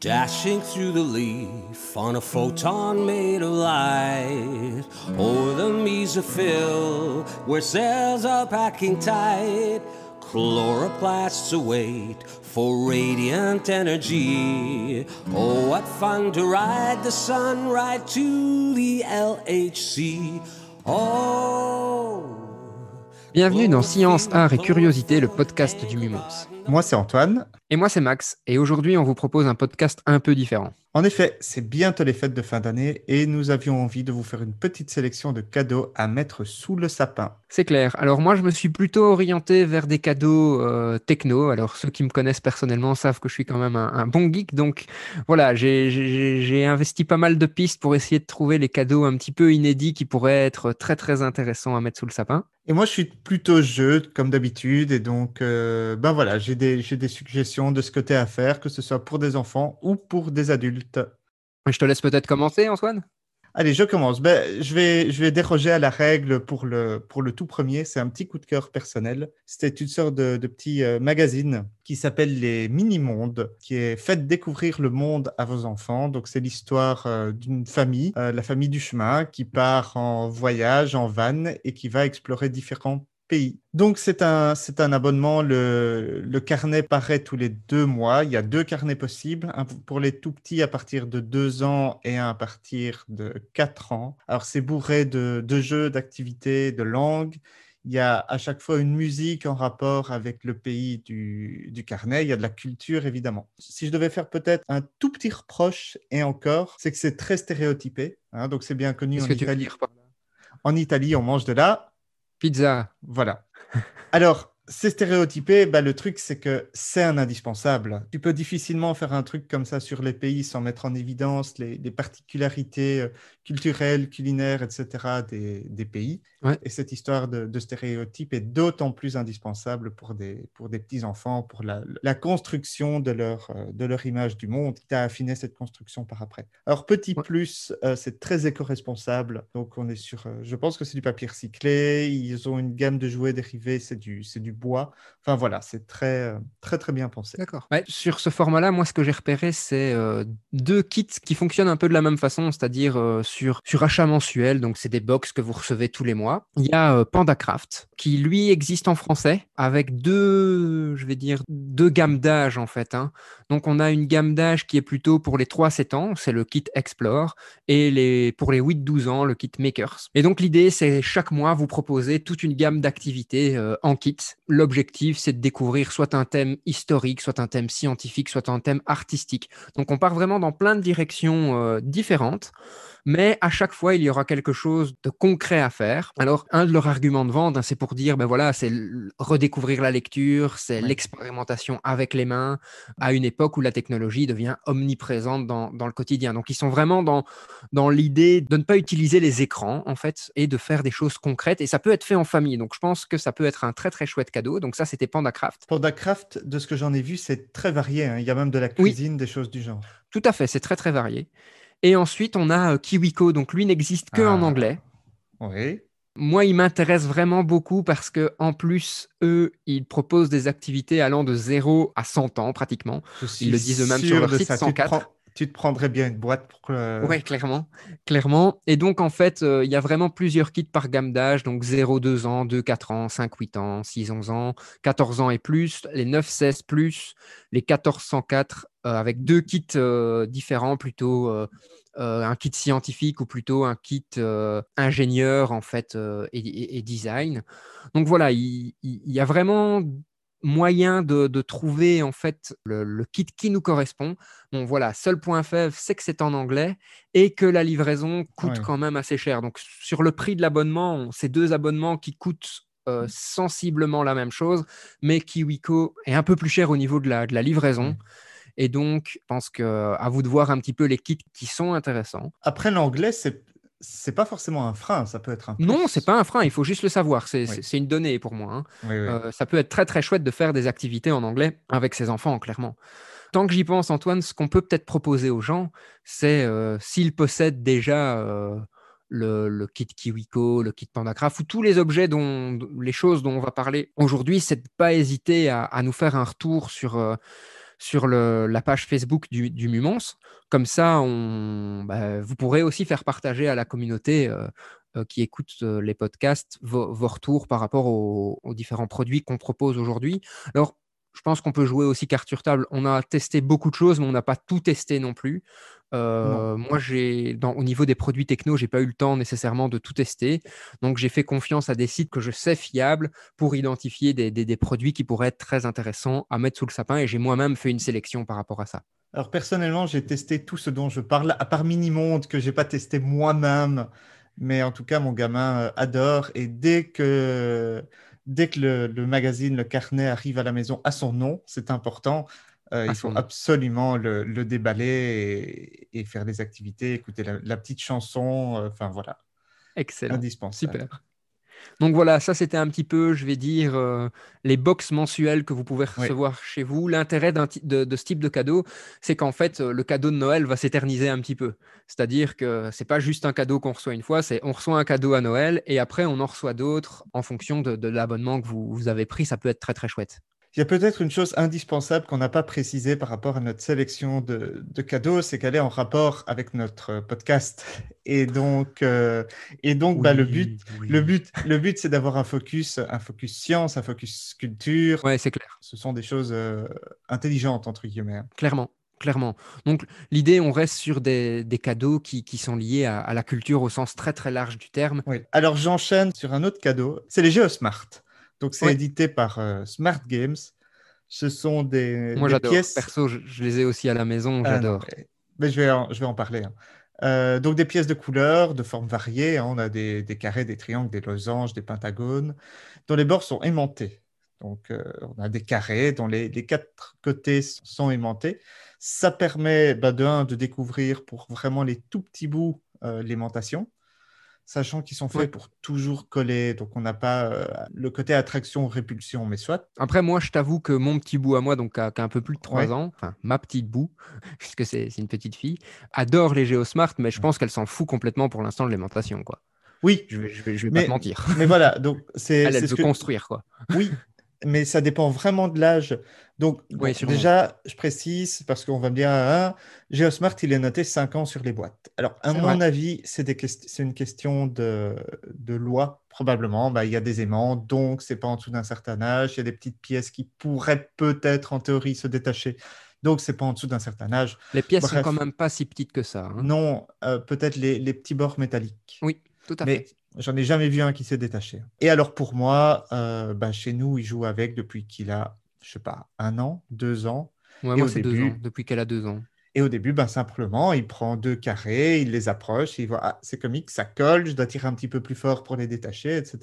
Dashing through the leaf on a photon made of light. Over the mesophyll, where cells are packing tight. Chloroplasts await for radiant energy. Oh, what fun to ride the sun right to the LHC. Oh. Bienvenue dans Science, Art et Curiosité, le podcast du Mumos. Moi, c'est Antoine. Et moi, c'est Max. Et aujourd'hui, on vous propose un podcast un peu différent. En effet, c'est bientôt les fêtes de fin d'année et nous avions envie de vous faire une petite sélection de cadeaux à mettre sous le sapin. C'est clair. Alors moi, je me suis plutôt orienté vers des cadeaux euh, techno. Alors ceux qui me connaissent personnellement savent que je suis quand même un, un bon geek. Donc voilà, j'ai investi pas mal de pistes pour essayer de trouver les cadeaux un petit peu inédits qui pourraient être très très intéressants à mettre sous le sapin. Et moi, je suis plutôt jeu, comme d'habitude. Et donc, euh, ben voilà, j'ai des, des suggestions de ce côté à faire, que ce soit pour des enfants ou pour des adultes. Je te laisse peut-être commencer, Antoine? Allez, je commence. Ben, je, vais, je vais déroger à la règle pour le, pour le tout premier. C'est un petit coup de cœur personnel. C'était une sorte de, petit euh, magazine qui s'appelle Les Mini-Mondes, qui est fait découvrir le monde à vos enfants. Donc, c'est l'histoire euh, d'une famille, euh, la famille du chemin, qui part en voyage, en van, et qui va explorer différents pays. Donc, c'est un, c'est un abonnement. Le, le, carnet paraît tous les deux mois. Il y a deux carnets possibles, un pour les tout petits à partir de deux ans et un à partir de quatre ans. Alors, c'est bourré de, de jeux, d'activités, de langues. Il y a à chaque fois une musique en rapport avec le pays du, du, carnet. Il y a de la culture, évidemment. Si je devais faire peut-être un tout petit reproche, et encore, c'est que c'est très stéréotypé. Hein, donc, c'est bien connu en Italie. En Italie, on mange de la Pizza. Voilà. Alors, c'est stéréotypé, bah, le truc, c'est que c'est un indispensable. Tu peux difficilement faire un truc comme ça sur les pays sans mettre en évidence les, les particularités culturelles, culinaires, etc. des, des pays. Ouais. Et cette histoire de, de stéréotype est d'autant plus indispensable pour des, pour des petits-enfants, pour la, la, construction de leur, euh, de leur image du monde. Tu as affiné cette construction par après. Alors, petit ouais. plus, euh, c'est très éco-responsable. Donc, on est sur, euh, je pense que c'est du papier recyclé. Ils ont une gamme de jouets dérivés, c'est du, du bois. Enfin voilà, c'est très, très, très bien pensé. D'accord. Ouais, sur ce format-là, moi, ce que j'ai repéré, c'est euh, deux kits qui fonctionnent un peu de la même façon, c'est-à-dire sur, sur achat mensuel. Donc, c'est des box que vous recevez tous les mois. Il y a euh, PandaCraft qui, lui, existe en français avec deux, je vais dire, deux gammes d'âge, en fait. Hein. Donc, on a une gamme d'âge qui est plutôt pour les 3-7 ans, c'est le kit Explore, et les, pour les 8-12 ans, le kit Makers. Et donc, l'idée, c'est chaque mois, vous proposer toute une gamme d'activités euh, en kit l'objectif, c'est de découvrir soit un thème historique, soit un thème scientifique, soit un thème artistique. Donc on part vraiment dans plein de directions euh, différentes, mais à chaque fois, il y aura quelque chose de concret à faire. Alors, un de leurs arguments de vente, hein, c'est pour dire, ben voilà, c'est redécouvrir la lecture, c'est ouais. l'expérimentation avec les mains, à une époque où la technologie devient omniprésente dans, dans le quotidien. Donc, ils sont vraiment dans, dans l'idée de ne pas utiliser les écrans, en fait, et de faire des choses concrètes. Et ça peut être fait en famille. Donc, je pense que ça peut être un très, très chouette cadeau. Donc, ça, c'était PandaCraft. PandaCraft, de ce que j'en ai vu, c'est très varié. Hein. Il y a même de la cuisine, oui. des choses du genre. Tout à fait, c'est très, très varié. Et ensuite, on a euh, Kiwiko. Donc, lui n'existe que ah. en anglais. Oui. Moi, il m'intéresse vraiment beaucoup parce que, en plus, eux, ils proposent des activités allant de 0 à 100 ans pratiquement. Ils le disent eux-mêmes sur leur site, ça. 104. Tu te, prends, tu te, prendrais bien une boîte pour. Euh... Oui, clairement. clairement. Et donc, en fait, euh, il y a vraiment plusieurs kits par gamme d'âge. Donc, 0, 2 ans, 2, 4 ans, 5, 8 ans, 6, 11 ans, 14 ans et plus, les 9, 16 plus, les 14, 104, euh, avec deux kits euh, différents plutôt euh, un kit scientifique ou plutôt un kit ingénieur en fait et, design. Donc voilà, il, il, y a vraiment moyen de, de trouver en fait le, le, kit qui nous correspond. Bon voilà, seul point faible, c'est que c'est en anglais et que la livraison coûte ouais. quand même assez cher. Donc sur le prix de l'abonnement, ces deux abonnements qui coûtent euh, sensiblement la même chose, mais Kiwiko est un peu plus cher au niveau de la, de la livraison. Mmh. Et donc, je pense qu'à vous de voir un petit peu les kits qui sont intéressants. Après, l'anglais, c'est c'est pas forcément un frein, ça peut être un. Plus. Non, c'est pas un frein, il faut juste le savoir. C'est oui. une donnée pour moi. Hein. Oui, oui. Euh, ça peut être très très chouette de faire des activités en anglais avec ses enfants, clairement. Tant que j'y pense, Antoine, ce qu'on peut peut-être proposer aux gens, c'est euh, s'ils possèdent déjà euh, le, le, kit Kiwiko, le kit Pandacraft ou tous les objets dont les choses dont on va parler aujourd'hui, c'est de pas hésiter à, à, nous faire un retour sur sur la page Facebook du, du Mumons. Comme ça, on, bah, vous pourrez aussi faire partager à la communauté euh, euh, qui écoute euh, les podcasts vos, vos, retours par rapport aux, aux différents produits qu'on propose aujourd'hui. Alors, je pense qu'on peut jouer aussi carte sur table. On a testé beaucoup de choses, mais on n'a pas tout testé non plus. Euh, moi, j'ai, au niveau des produits techno, j'ai pas eu le temps nécessairement de tout tester. Donc, j'ai fait confiance à des sites que je sais fiables pour identifier des, des, des, produits qui pourraient être très intéressants à mettre sous le sapin. Et j'ai moi-même fait une sélection par rapport à ça. Alors, personnellement, j'ai testé tout ce dont je parle, à part Minimonde, que j'ai pas testé moi-même. Mais en tout cas, mon gamin euh, adore. Et dès que dès que le, le, magazine, le carnet arrive à la maison à son nom, c'est important. Euh, il faut absolument le, le déballer et, et, faire des activités, écouter la, la petite chanson. Euh, enfin, voilà. Excellent. Indispensable. Super. Donc voilà, ça c'était un petit peu, je vais dire, euh, les box mensuelles que vous pouvez recevoir oui. chez vous. L'intérêt de, de, ce type de cadeau, c'est qu'en fait, le cadeau de Noël va s'éterniser un petit peu. C'est-à-dire que c'est pas juste un cadeau qu'on reçoit une fois, c'est on reçoit un cadeau à Noël et après on en reçoit d'autres en fonction de, de l'abonnement que vous, vous avez pris. Ça peut être très très chouette. Il y a peut-être une chose indispensable qu'on n'a pas précisée par rapport à notre sélection de, de cadeaux, c'est qu'elle est en rapport avec notre podcast. Et donc, euh, et donc oui, bah, le but, oui. le but, le but, c'est d'avoir un focus, un focus science, un focus culture. Ouais, c'est clair. Ce sont des choses euh, intelligentes entre guillemets. hein. Clairement. Clairement. Donc, l'idée, on reste sur des, des cadeaux qui, qui, sont liés à, à, la culture au sens très très large du terme. Oui. Alors, j'enchaîne sur un autre cadeau. C'est les Geosmart. Donc, c'est édité par euh, Smart Games. Ce sont des, Moi, des j'adore. pièces. Perso, je, je, les ai aussi à la maison. J'adore. Ah, mais, mais, je, vais en, je vais en parler. Hein. Euh, donc, des pièces de couleurs, de formes variées. Hein. On a des, des, carrés, des triangles, des losanges, des pentagones, dont les bords sont aimantés. Donc, euh, on a des carrés dont les, les, quatre côtés sont aimantés. Ça permet, bah, de un, de découvrir pour vraiment les tout petits bouts l'aimantation sachant qu'ils sont faits ouais. pour toujours coller. Donc, on n'a pas euh, le côté attraction-répulsion, mais soit. Après, moi, je t'avoue que mon petit bout à moi, donc qui a, un peu plus de 3 ouais. ans, enfin, ma petite bout, puisque c'est une petite fille, adore les Geosmart, mais je pense qu'elle s'en fout complètement pour l'instant de l'alimentation, quoi. Oui. Je vais, je vais, je vais mais, pas te mentir. Mais voilà, donc c'est. Elle, elle veut que... construire, quoi. Oui, mais ça dépend vraiment de l'âge. Donc, oui, déjà, je précise, parce qu'on va me dire, ah, Geosmart, il est noté 5 ans sur les boîtes. Alors, à mon vrai. avis, c'est une question de, de loi, probablement. Bah, il y a des aimants, donc c'est pas en dessous d'un certain âge. Il y a des petites pièces qui pourraient peut-être, en théorie, se détacher. Donc, c'est pas en dessous d'un certain âge. Les pièces Bref, sont quand même pas si petites que ça. Hein. Non, euh, peut-être les, les, petits bords métalliques. Oui, tout à Mais fait. J'en ai jamais vu un qui s'est détaché. Et alors pour moi, euh, bah, chez nous, il joue avec depuis qu'il a, je sais pas, un an, deux ans. Ouais, moi, c'est deux ans, depuis qu'elle a deux ans. Et au début, ben, simplement, il prend deux carrés, il les approche, il voit, ah, c'est comique, ça colle, je dois tirer un petit peu plus fort pour les détacher, etc.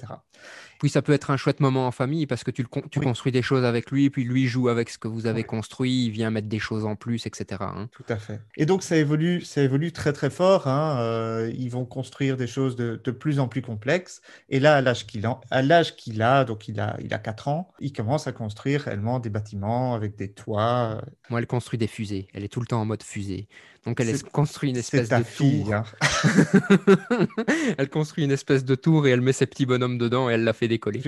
Puis ça peut être un chouette moment en famille parce que tu, le, tu oui. construis des choses avec lui, puis lui joue avec ce que vous avez oui. construit, il vient mettre des choses en plus, etc. Hein. Tout à fait. Et donc ça évolue, ça évolue très très fort. Hein. Euh, ils vont construire des choses de, de, plus en plus complexes. Et là, à l'âge qu'il a, à l'âge qu'il a, donc il a, il a 4 ans, il commence à construire réellement des bâtiments avec des toits. Moi, elle construit des fusées. Elle est tout le temps en mode fusée. Donc elle construit une espèce de fille, tour. Hein. elle construit une espèce de tour et elle met ses petits bonhommes dedans et elle la fait décoller.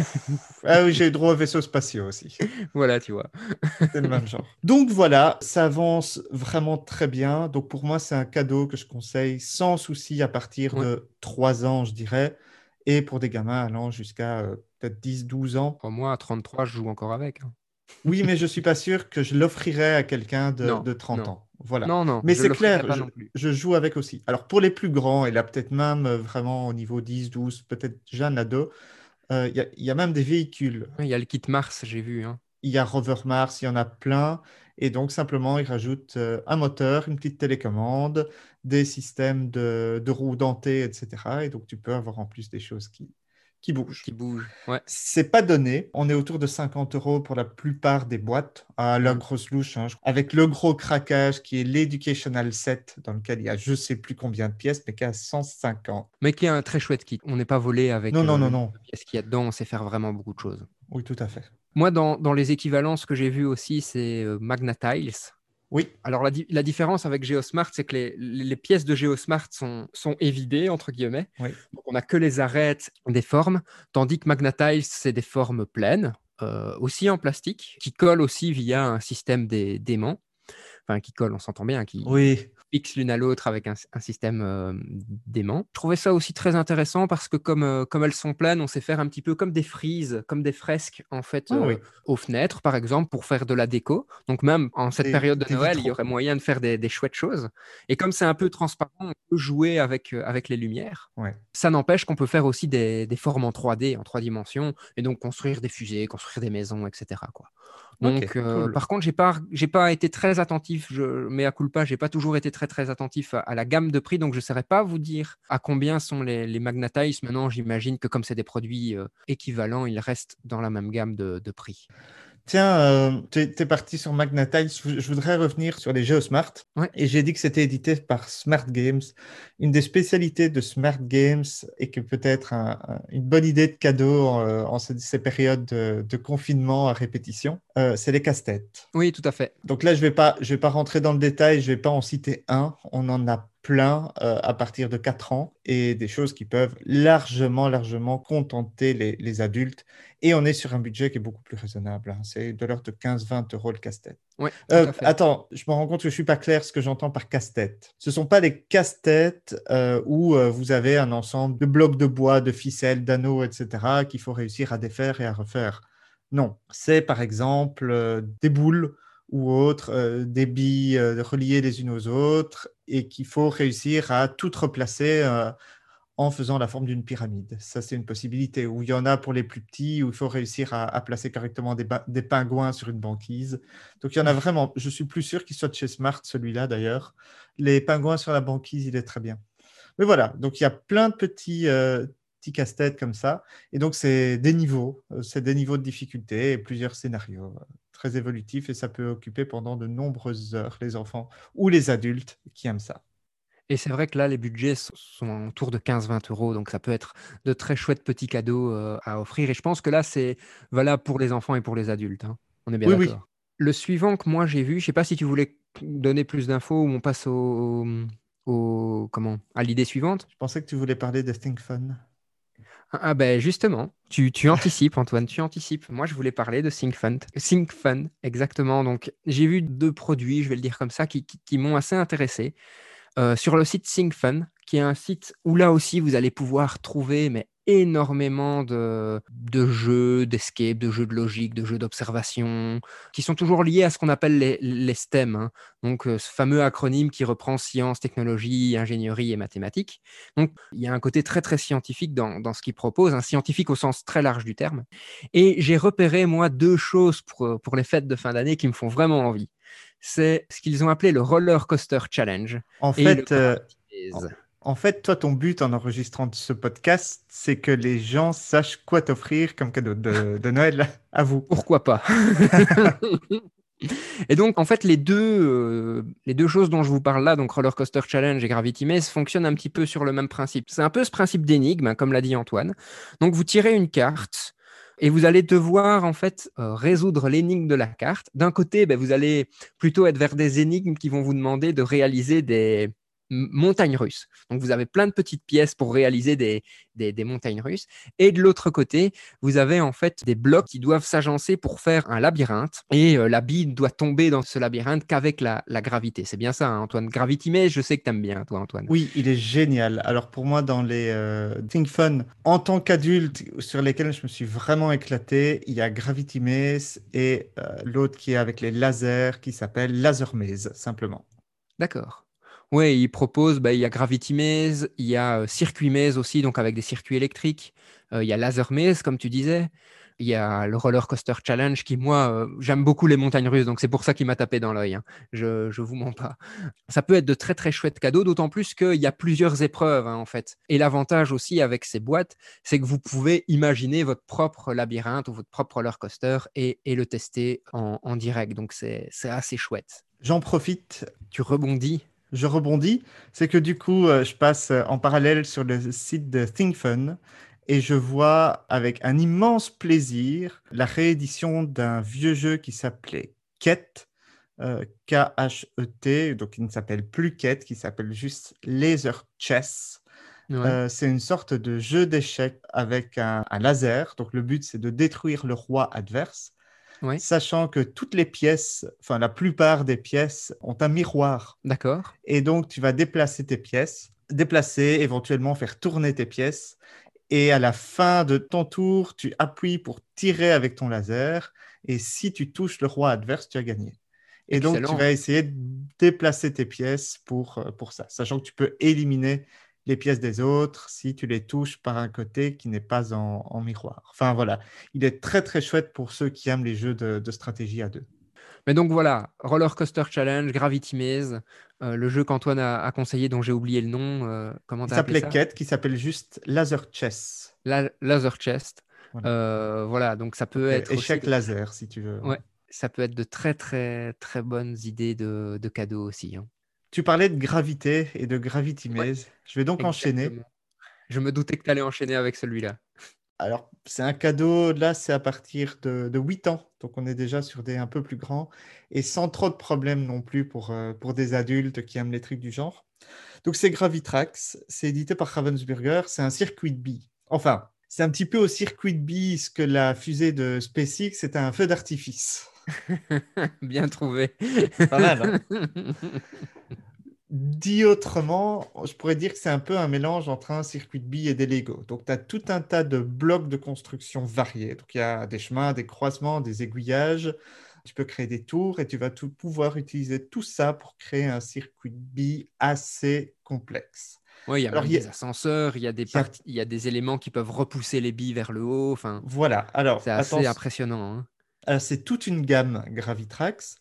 ah oui, j'ai eu droit aux vaisseaux spatiaux aussi. Voilà, tu vois. c'est le même genre. Donc voilà, ça avance vraiment très bien. Donc pour moi, c'est un cadeau que je conseille sans souci à partir ouais. de 3 ans, je dirais. Et pour des gamins allant jusqu'à euh, peut-être 10-12 ans. Pour moi, à 33, je joue encore avec. Hein. Oui, mais je suis pas sûr que je l'offrirais à quelqu'un de, de, 30 non. ans. Voilà. Non, non. Mais c'est clair, je, je, joue avec aussi. Alors pour les plus grands, et là peut-être même euh, vraiment au niveau 10, 12, peut-être jeune ado, il euh, y, y, a même des véhicules. Il y a le kit Mars, j'ai vu. Hein. Il y a Rover Mars, il y en a plein. Et donc simplement, ils rajoutent euh, un moteur, une petite télécommande, des systèmes de, de roues dentées, etc. Et donc tu peux avoir en plus des choses qui, qui bouge. Qui bouge, ouais. C'est pas donné. On est autour de 50 euros pour la plupart des boîtes à la mmh. grosse louche, hein, avec le gros craquage qui est l'Educational Set, dans lequel il y a je sais plus combien de pièces, mais qui a 150. Mais qui est un très chouette kit. On n'est pas volé avec non, non, euh, non, non. ce qu'il y a dedans. On sait faire vraiment beaucoup de choses. Oui, tout à fait. Moi, dans, dans les équivalences que j'ai vues aussi, c'est euh, Magna Tiles. Oui. Alors, la, la différence avec GeoSmart, c'est que les, les, pièces de GeoSmart sont, sont évidées, entre guillemets. Oui. Donc, on n'a que les arêtes des formes, tandis que Magnatiles, c'est des formes pleines. euh, aussi en plastique, qui colle aussi via un système d'aimants. Enfin, qui colle, on s'entend bien, qui, Oui, fixent l'une à l'autre avec un, un système euh, d'aimant. Je trouvais ça aussi très intéressant parce que comme, euh, comme elles sont pleines, on sait faire un petit peu comme des frises, comme des fresques en fait Ah euh, oui. aux fenêtres par exemple pour faire de la déco. Donc même en cette Des- période de Noël, il y aurait moyen de faire des, des chouettes choses. Et comme c'est un peu transparent, on peut jouer avec, euh, avec les lumières. Ouais. Ça n'empêche qu'on peut faire aussi des, des formes en 3D, en trois dimensions, et donc construire des fusées, construire des maisons, etc. Quoi. Donc, euh, par contre, j'ai pas, j'ai pas été très attentif. Je mets à culpa, j'ai pas toujours été très très attentif à, la gamme de prix, donc je saurais pas vous dire à combien sont les, les. Maintenant, j'imagine que comme c'est des produits euh, équivalents, ils restent dans la même gamme de prix. Tiens, euh, tu es, parti sur Magnatiles. Je, je voudrais revenir sur les jeux Smart. Ouais. Et j'ai dit que c'était édité par Smart Games. Une des spécialités de Smart Games et que peut-être un- un- une bonne idée de cadeau euh, en ces, ces périodes de, de confinement à répétition, euh, c'est les casse-têtes. Oui, tout à fait. Donc là, je ne vais, pas- je vais pas rentrer dans le détail, je ne vais pas en citer un. On en a plein euh, à partir de 4 ans et des choses qui peuvent largement, largement contenter les, les adultes. Et on est sur un budget qui est beaucoup plus raisonnable. hein. C'est de l'ordre de 15-20 euros le casse-tête. Oui, Euh, attends, je me rends compte que je ne suis pas clair ce que j'entends par casse-tête. Ce ne sont pas des casse-têtes euh, où vous avez un ensemble de blocs de bois, de ficelles, d'anneaux, etc., qu'il faut réussir à défaire et à refaire. Non, c'est par exemple des boules ou autres, euh, des billes euh, reliées les unes aux autres et qu'il faut réussir à toutes replacer euh, en faisant la forme d'une pyramide. Ça, c'est une possibilité. Ou il y en a pour les plus petits où il faut réussir à, à placer correctement des, pingouins sur une banquise. Donc il y en a vraiment. Je suis plus sûr qu'il soit de chez Smart, celui-là d'ailleurs. Les pingouins sur la banquise, il est très bien. Mais voilà, donc il y a plein de petits, euh, petits casse-têtes comme ça. Et donc c'est des niveaux, euh, c'est des niveaux de difficulté et plusieurs scénarios très évolutifs et ça peut occuper pendant de nombreuses heures les enfants ou les adultes qui aiment ça. Et c'est vrai que là, les budgets so- sont autour de 15-20 euros, donc ça peut être de très chouettes petits cadeaux euh, à offrir. Et je pense que là, c'est valable pour les enfants et pour les adultes. hein. On est bien Oui, oui. d'accord. Le suivant que moi j'ai vu, je sais pas si tu voulais donner plus d'infos ou on passe au, au- comment à l'idée suivante. Je pensais que tu voulais parler de Think Fun. Ah ben justement, tu, tu anticipes Antoine, tu anticipes. Moi je voulais parler de ThinkFun. ThinkFun, exactement. Donc j'ai vu deux produits, je vais le dire comme ça, qui m'ont assez intéressé. Euh, sur le site ThinkFun, qui est un site où là aussi vous allez pouvoir trouver mais énormément de, de jeux d'escape, de jeux de logique, de jeux d'observation, qui sont toujours liés à ce qu'on appelle les, les STEM. hein. Donc euh, ce fameux acronyme qui reprend sciences, technologie, ingénierie et mathématiques. Donc, il y a un côté très, très scientifique dans, dans ce qu'il propose, un scientifique au sens très large du terme. Et j'ai repéré, moi, deux choses pour, euh, pour les fêtes de fin d'année qui me font vraiment envie. C'est ce qu'ils ont appelé le Roller Coaster Challenge. En fait, le euh. En fait, toi, ton but en enregistrant ce podcast, c'est que les gens sachent quoi t'offrir comme cadeau de, de Noël à vous. Pourquoi pas? Et donc, en fait, les deux, euh, les deux choses dont je vous parle là, donc Roller Coaster Challenge et Gravity Maze, fonctionnent un petit peu sur le même principe. C'est un peu ce principe d'énigme, hein, comme l'a dit Antoine. Donc, vous tirez une carte et vous allez devoir, en fait, euh, résoudre l'énigme de la carte. D'un côté, ben, vous allez plutôt être vers des énigmes qui vont vous demander de réaliser des montagnes russes. Donc, vous avez plein de petites pièces pour réaliser des, des, des montagnes russes. Et de l'autre côté, vous avez en fait des blocs qui doivent s'agencer pour faire un labyrinthe. Et euh, la bille doit tomber dans ce labyrinthe qu'avec la, la gravité. C'est bien ça, hein, Antoine? Gravity Maze, je sais que tu aimes bien, toi, Antoine. Oui, il est génial. Alors pour moi, dans les euh, Think Fun, en tant qu'adulte, sur lesquels je me suis vraiment éclaté, il y a Gravity Maze et euh, l'autre qui est avec les lasers, qui s'appelle Laser Maze, simplement. D'accord. Oui, il propose, bah, il y a Gravity Maze, il y a euh, Circuit Maze aussi, donc avec des circuits électriques. Euh, il y a Laser Maze, comme tu disais. Il y a le Roller Coaster Challenge qui, moi, euh, j'aime beaucoup les montagnes russes, donc c'est pour ça qu'il m'a tapé dans l'œil. hein. Je ne vous mens pas. Ça peut être de très très chouettes cadeaux, d'autant plus qu'il y a plusieurs épreuves hein, en fait. Et l'avantage aussi avec ces boîtes, c'est que vous pouvez imaginer votre propre labyrinthe ou votre propre roller coaster et, et le tester en, en direct. Donc c'est assez chouette. J'en profite, Tu rebondis. Je rebondis, c'est que du coup, euh, je passe euh, en parallèle sur le site de Think Fun et je vois avec un immense plaisir la réédition d'un vieux jeu qui s'appelait Ket, euh, K-H-E-T, donc il ne s'appelle plus Ket, qui s'appelle juste Laser Chess. Ouais. Euh, c'est une sorte de jeu d'échecs avec un, un laser. Donc le but, c'est de détruire le roi adverse, Sachant que toutes les pièces, enfin la plupart des pièces, ont un miroir. D'accord. Et donc tu vas déplacer tes pièces, déplacer, éventuellement faire tourner tes pièces. Et à la fin de ton tour, tu appuies pour tirer avec ton laser. Et si tu touches le roi adverse, tu as gagné. Et donc, tu vas essayer de déplacer tes pièces pour, euh, pour ça, sachant que tu peux éliminer les pièces des autres si tu les touches par un côté qui n'est pas en, en miroir. Enfin, voilà. Il est très, très chouette pour ceux qui aiment les jeux de, de stratégie à deux. Mais donc voilà, Roller Coaster Challenge, Gravity Maze, euh, le jeu qu'Antoine a, a conseillé dont j'ai oublié le nom. euh, comment t'as appelé s'appelait ça? Quête, qui s'appelle juste Laser Chess. La- Laser Chest. Voilà. Euh, voilà, donc ça peut être Échec laser, si tu veux. Ouais. ça peut être de très très très bonnes idées de, de cadeaux aussi. hein. Tu parlais de gravité et de Gravity Ouais. Maze. Je vais donc enchaîner. Je me doutais que tu allais enchaîner avec celui-là. Alors, c'est un cadeau, là, c'est à partir de, de 8 ans. Donc, on est déjà sur des un peu plus grands et sans trop de problèmes non plus pour, euh, pour des adultes qui aiment les trucs du genre. Donc, c'est Gravitrax. C'est édité par Ravensburger. C'est un circuit de billes. Enfin, c'est un petit peu au circuit de billes ce que la fusée de SpaceX, c'était un feu d'artifice. Bien trouvé. Pas mal, hein Dit autrement, je pourrais dire que c'est un peu un mélange entre un circuit de billes et des Lego. Donc, tu as tout un tas de blocs de construction variés. Donc, il y a des chemins, des croisements, des aiguillages. Tu peux créer des tours et tu vas tout pouvoir utiliser tout ça pour créer un circuit de billes assez complexe. Oui, il y a Alors, même il y a- des ascenseurs, il y a des il y a- parties- il y a des éléments qui peuvent repousser les billes vers le haut. Enfin, Voilà. Alors, c'est assez attention- impressionnant. hein. Alors, c'est toute une gamme Gravitrax.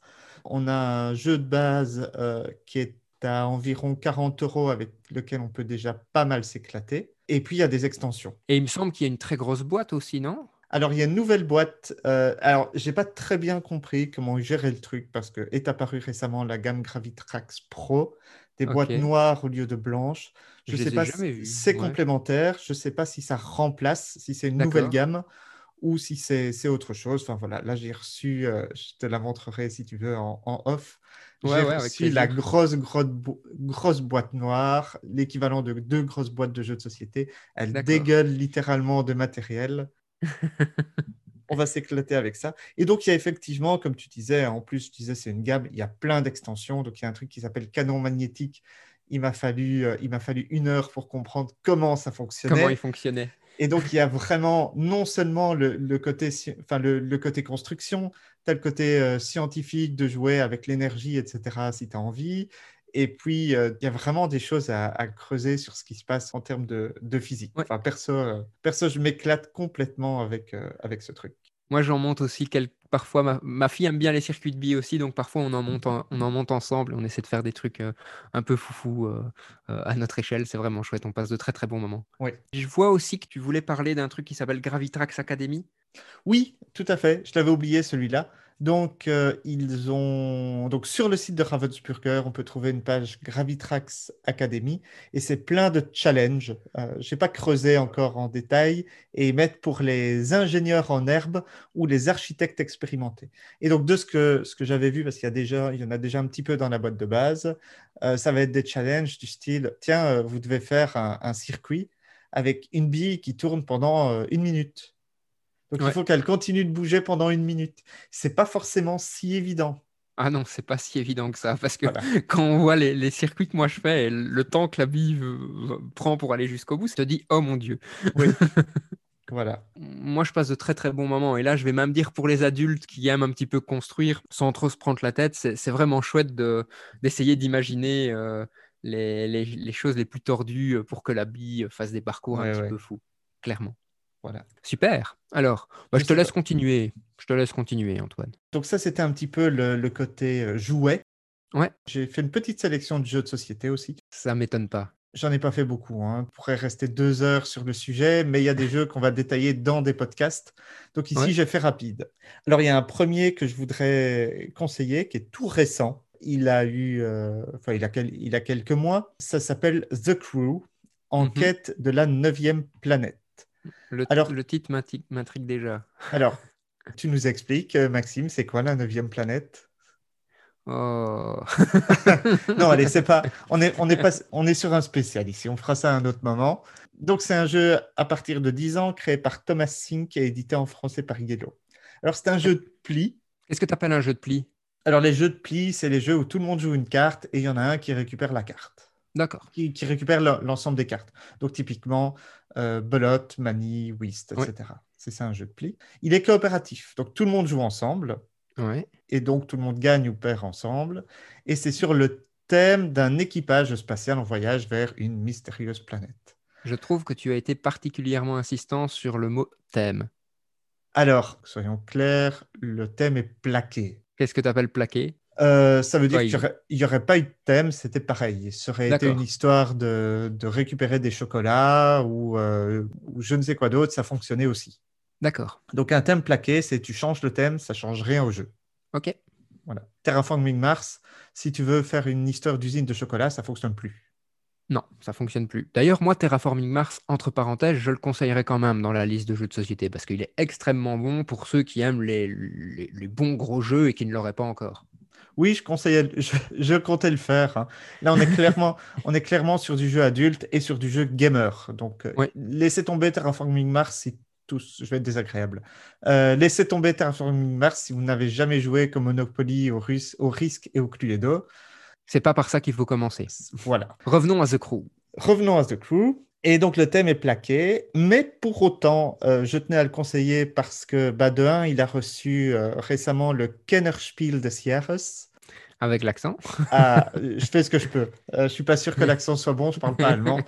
On a un jeu de base euh, qui est à environ 40 euros avec lequel on peut déjà pas mal s'éclater. Et puis, il y a des extensions. Et il me semble qu'il y a une très grosse boîte aussi, non? Alors, il y a une nouvelle boîte. euh, alors, j'ai pas très bien compris comment géraient le truc parce que est apparue récemment la gamme Gravitrax Pro, des boîtes noires au lieu de blanches. Je Je sais pas si c'est ouais. complémentaire. Je sais pas si ça remplace, si c'est une nouvelle gamme ou si c'est autre chose. Enfin voilà, là j'ai reçu, euh, je te la montrerai si tu veux en, en off. Ouais, J'ai ouais, reçu la grosse, grosse, bo- grosse boîte noire, l'équivalent de deux grosses boîtes de jeux de société. Elle dégueule littéralement de matériel. On va s'éclater avec ça. Et donc, il y a effectivement, comme tu disais, en plus, tu disais, c'est une gamme, il y a plein d'extensions. Donc, il y a un truc qui s'appelle canon magnétique. Il m'a fallu, euh, il m'a fallu une heure pour comprendre comment ça fonctionnait. Comment il fonctionnait Et donc, il y a vraiment non seulement le, le côté, enfin, le, le côté construction, tu as le côté euh, scientifique de jouer avec l'énergie, etc., si tu as envie. Et puis, euh, il y a vraiment des choses à, à creuser sur ce qui se passe en termes de, de physique. Ouais. Enfin, perso, euh, perso, je m'éclate complètement avec, avec ce truc. Moi, j'en monte aussi quelques... Parfois, ma... ma fille aime bien les circuits de billes aussi, donc parfois on en monte, en- on en monte ensemble et on essaie de faire des trucs euh, un peu foufou euh, euh, à notre échelle. C'est vraiment chouette. On passe de très très bons moments. Oui. Je vois aussi que tu voulais parler d'un truc qui s'appelle Gravitrax Academy. Oui, tout à fait. Je l'avais oublié celui-là. Donc, euh, ils ont donc sur le site de Ravensburger, on peut trouver une page Gravitrax Academy et c'est plein de challenges. Euh, je n'ai pas creusé encore en détail et ils mettent pour les ingénieurs en herbe ou les architectes expérimentés. Et donc, de ce que, ce que j'avais vu, parce qu'il y, a déjà, il y en a déjà un petit peu dans la boîte de base, euh, ça va être des challenges du style tiens, euh, vous devez faire un, circuit avec une bille qui tourne pendant une minute. Donc, il faut qu'elle continue de bouger pendant une minute. C'est pas forcément si évident. Ah non, c'est pas si évident que ça, parce que Voilà. quand on voit les, les circuits que moi je fais, et le temps que la bille prend pour aller jusqu'au bout, ça te dit oh mon dieu. Oui. voilà. Moi, je passe de très très bons moments. Et là, je vais même dire pour les adultes qui aiment un petit peu construire sans trop se prendre la tête, c'est vraiment chouette de- d'essayer d'imaginer euh, les, les- les choses les plus tordues euh, pour que la bille fasse des parcours un Ouais, petit peu fous, clairement. Voilà. Super. Alors, bah, je te laisse continuer. Je te laisse continuer, Antoine. Donc, ça, c'était un petit peu le, le côté euh, jouet. Ouais. J'ai fait une petite sélection de jeux de société aussi. Ça m'étonne pas. J'en ai pas fait beaucoup. Hein. On pourrait rester deux heures sur le sujet, mais il y a des jeux qu'on va détailler dans des podcasts. Donc ici, Ouais. j'ai fait rapide. Alors, il y a un premier que je voudrais conseiller, qui est tout récent. Il a eu, euh, enfin, il a, quel- il a quelques mois. Ça s'appelle The Crew, en Mhm. quête de la neuvième planète. Le, Alors- le titre m'intrigue déjà. Alors, tu nous expliques, euh, Maxime, c'est quoi la neuvième planète? Oh. non, allez, c'est pas. On est, on est pas, on est sur un spécial ici. On fera ça à un autre moment. Donc, c'est un jeu à partir de 10 ans, créé par Thomas qui est édité en français par Yellow. Alors, c'est un jeu de pli. Qu'est-ce que tu appelles un jeu de pli Alors, les jeux de pli, c'est les jeux où tout le monde joue une carte et il y en a un qui récupère la carte. D'accord. Qui, qui récupère le- l'ensemble des cartes. Donc, typiquement, euh, belote, manie, whist, etc. C'est ça un jeu de pli. Il est coopératif. Donc, tout le monde joue ensemble. Et donc tout le monde gagne ou perd ensemble. Et c'est sur le thème d'un équipage spatial en voyage vers une mystérieuse planète. Je trouve que tu as été particulièrement insistant sur le mot thème. Alors, soyons clairs, le thème est plaqué. Qu'est-ce que tu appelles plaqué? Euh, ça veut dire Ouais, qu'il n'y aurait, pas eu de thème, c'était pareil. Ça aurait été une histoire de, de récupérer des chocolats ou, euh, ou je ne sais quoi d'autre, ça fonctionnait aussi. D'accord. Donc un thème plaqué, c'est tu changes le thème, ça change rien au jeu. Ok. Voilà. Terraforming Mars, si tu veux faire une histoire d'usine de chocolat, ça fonctionne plus. Non, ça fonctionne plus. D'ailleurs, moi, Terraforming Mars, entre parenthèses, je le conseillerais quand même dans la liste de jeux de société parce qu'il est extrêmement bon pour ceux qui aiment les, les- les bons gros jeux et qui ne l'auraient pas encore. Oui, je conseillais, je, je comptais le faire. hein. Là, on est clairement, on est clairement sur du jeu adulte et sur du jeu gamer. Donc, euh, laissez tomber Terraforming Mars si tous, je vais être désagréable. Euh, laissez tomber Terraforming Mars si vous n'avez jamais joué comme Monopoly, au, Rus- au Risque et au Cluedo. C'est pas par ça qu'il faut commencer. Voilà. Revenons à The Crew. Revenons à The Crew. Et donc, le thème est plaqué, mais pour autant, euh, je tenais à le conseiller parce que, bah, de un, il a reçu euh, récemment le Kennerspiel des Jahres. Avec l'accent. Ah, je fais ce que je peux. Euh, je suis pas sûr que l'accent soit bon, je parle pas allemand.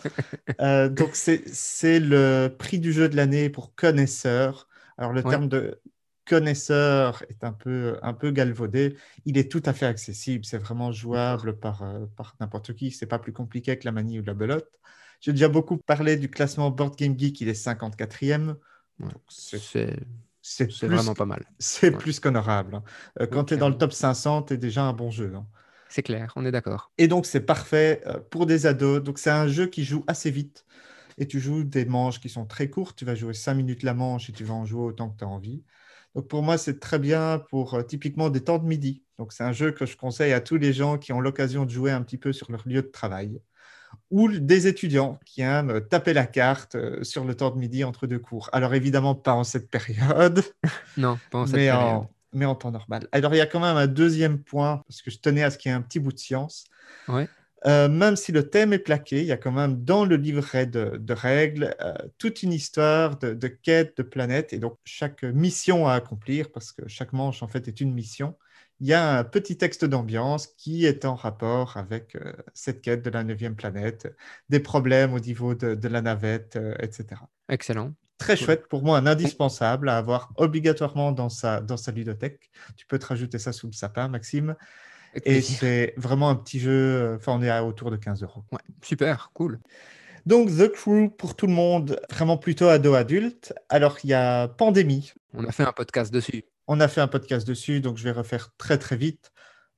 Donc, c'est le prix du jeu de l'année pour connaisseur. Alors, le Ouais. terme de connaisseur est un peu, un peu galvaudé. Il est tout à fait accessible. C'est vraiment jouable par, par n'importe qui. C'est pas plus compliqué que la manie ou la belote. J'ai déjà beaucoup parlé du classement Board Game Geek. Il est 54e. Ouais. Donc, c'est vraiment pas mal. c'est Ouais. plus qu'honorable. hein. Euh, quand Oui, tu es dans le top 500, tu es déjà un bon jeu. hein. C'est clair, on est d'accord. Et donc, c'est parfait euh, pour des ados. Donc, c'est un jeu qui joue assez vite. Et tu joues des manches qui sont très courtes. Tu vas jouer 5 minutes la manche et tu vas en jouer autant que tu as envie. Donc, pour moi, c'est très bien pour euh, typiquement des temps de midi. Donc, c'est un jeu que je conseille à tous les gens qui ont l'occasion de jouer un petit peu sur leur lieu de travail. Ou des étudiants qui aiment taper la carte euh, sur le temps de midi entre deux cours. Alors, évidemment, pas en cette période Non, pas en cette mais, période. en, mais en temps normal. Alors, il y a quand même un deuxième point, parce que je tenais à ce qu'il y ait un petit bout de science. Ouais. Euh, même si le thème est plaqué, il y a quand même dans le livret de, de règles euh, toute une histoire de, de quête de planète et donc chaque mission à accomplir, parce que chaque manche en fait est une mission. Il y a un petit texte d'ambiance qui est en rapport avec euh, cette quête de la neuvième planète, des problèmes au niveau de, de la navette, euh, etc Excellent. très Cool. chouette, pour moi un indispensable à avoir obligatoirement dans sa, dans sa ludothèque. Tu peux te rajouter ça sous le sapin, Maxime. Et c'est vraiment un petit jeu, euh, enfin on est à autour de 15 euros. Ouais, super, cool. Donc The Crew pour tout le monde, vraiment plutôt ado-adulte. Alors il y a Pandémie. On a fait un podcast dessus. On a fait un podcast dessus, donc je vais refaire très très vite.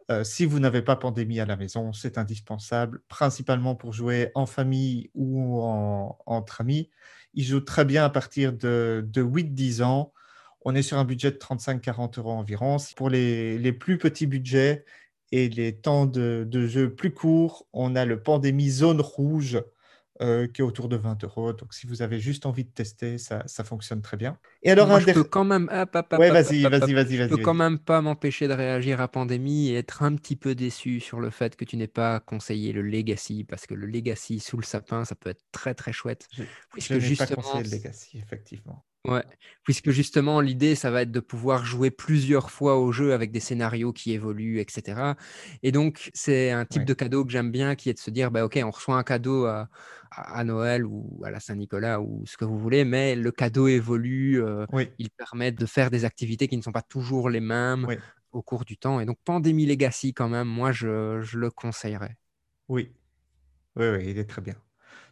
Euh, si vous n'avez pas Pandémie à la maison, c'est indispensable, principalement pour jouer en famille ou en- entre amis. Il joue très bien à partir de, de 8-10 ans. On est sur un budget de 35-40 euros environ. Pour les, plus petits budgets et les temps de jeu plus courts, on a le Pandémie Zone Rouge euh, qui est autour de 20 euros. Donc si vous avez juste envie de tester, ça, ça fonctionne très bien. Et alors, Moi, un je peux quand même. hop, hop, hop, Ouais, hop, vas-y, hop, hop, vas-y, vas-y, Je vas-y. peux quand même pas m'empêcher de réagir à Pandémie et être un petit peu déçu sur le fait que tu n'aies pas conseillé le Legacy, parce que le Legacy sous le sapin, ça peut être très très chouette. Je- Puisque Je n'ai pas conseillé le Legacy, effectivement. Ouais, puisque justement, l'idée, ça va être de pouvoir jouer plusieurs fois au jeu avec des scénarios qui évoluent, etc. Et donc, c'est un type Ouais. de cadeau que j'aime bien, qui est de se dire, bah, OK, on reçoit un cadeau à, Noël ou à la Saint-Nicolas ou ce que vous voulez, mais le cadeau évolue, euh, Oui, il permet de faire des activités qui ne sont pas toujours les mêmes Oui. au cours du temps. Et donc, Pandémie Legacy, quand même, moi, je, je le conseillerais. oui. Oui, oui, il est très bien.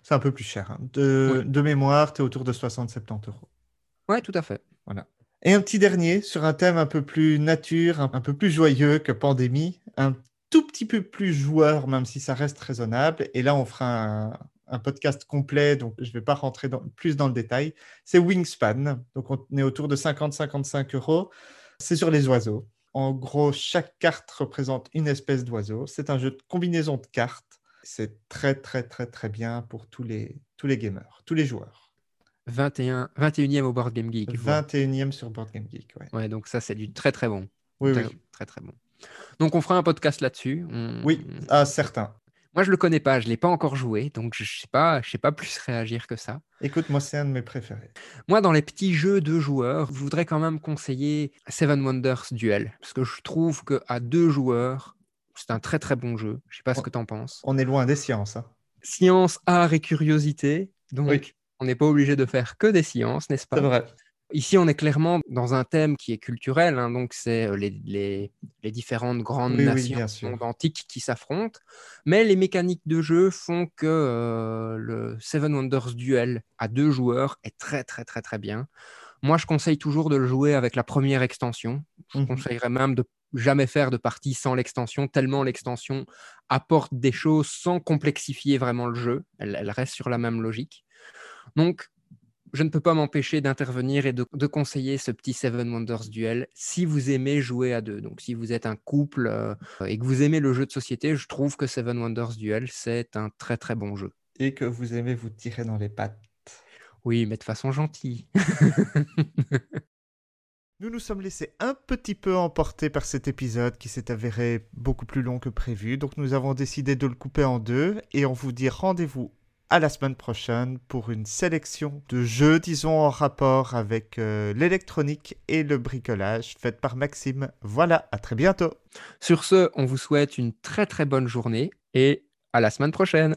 C'est un peu plus cher. hein. De, Oui. de mémoire, tu es autour de 60-70 euros. Ouais, tout à fait. Et un petit dernier sur un thème un peu plus nature, un, peu plus joyeux que pandémie, un tout petit peu plus joueur, même si ça reste raisonnable. Et là, on fera un, podcast complet, donc je ne vais pas rentrer plus dans le détail. C'est Wingspan. Donc, on est autour de 50-55 euros. C'est sur les oiseaux. En gros, chaque carte représente une espèce d'oiseau. C'est un jeu de combinaison de cartes. C'est très, très, très, très bien pour tous les, tous les gamers, tous les joueurs. 21, 21e au Board Game Geek. 21e sur Board Game Geek, ouais. Ouais, donc ça, c'est du très, très bon. Oui, très, oui. Très, très bon. Donc, on fera un podcast là-dessus. On- Oui, ah, certain. Moi, je le connais pas, je l'ai pas encore joué, donc je sais pas, je sais pas plus réagir que ça. Écoute, moi, c'est un de mes préférés. Moi, dans les petits jeux de joueurs, je voudrais quand même conseiller Seven Wonders Duel, parce que je trouve que à deux joueurs, c'est un très très bon jeu. Je sais pas ce que tu en penses. On est loin des sciences. hein. Science, art et curiosité, donc Oui. On n'est pas obligé de faire que des sciences, n'est-ce pas? C'est vrai. Ici, on est clairement dans un thème qui est culturel, hein, donc c'est euh, les, les- les différentes grandes Oui, oui, nations monde antique qui s'affrontent, mais les mécaniques de jeu font que euh, le Seven Wonders Duel à deux joueurs est très très très très bien. Moi, je conseille toujours de le jouer avec la première extension. Je Mhm. conseillerais même de jamais faire de partie sans l'extension, tellement l'extension apporte des choses sans complexifier vraiment le jeu. Elle, elle reste sur la même logique. Donc, je ne peux pas m'empêcher d'intervenir et de, de conseiller ce petit Seven Wonders Duel si vous aimez jouer à deux. Donc, si vous êtes un couple euh, et que vous aimez le jeu de société, je trouve que Seven Wonders Duel, c'est un très très bon jeu. Et que vous aimez vous tirer dans les pattes. Oui, mais de façon gentille. Nous nous sommes laissés un petit peu emporter par cet épisode qui s'est avéré beaucoup plus long que prévu. Donc nous avons décidé de le couper en deux et on vous dit rendez-vous à la semaine prochaine pour une sélection de jeux, disons, en rapport avec euh, l'électronique et le bricolage, faite par Maxime. Voilà, à très bientôt. Sur ce, on vous souhaite une très très bonne journée et à la semaine prochaine.